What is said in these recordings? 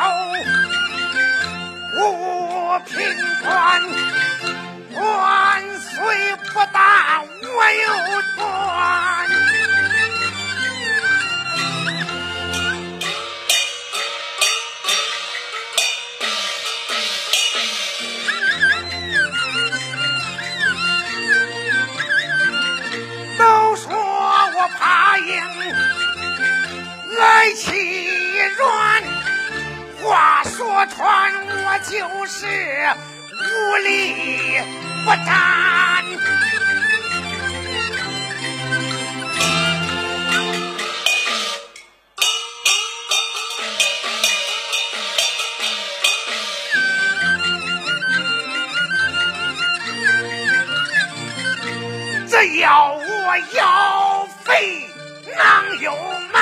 有我平川就是无力不担。这要我要费，能有吗？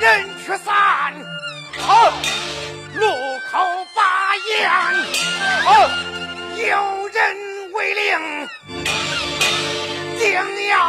人去散，哼，路口把烟，哼，有人为令，定要。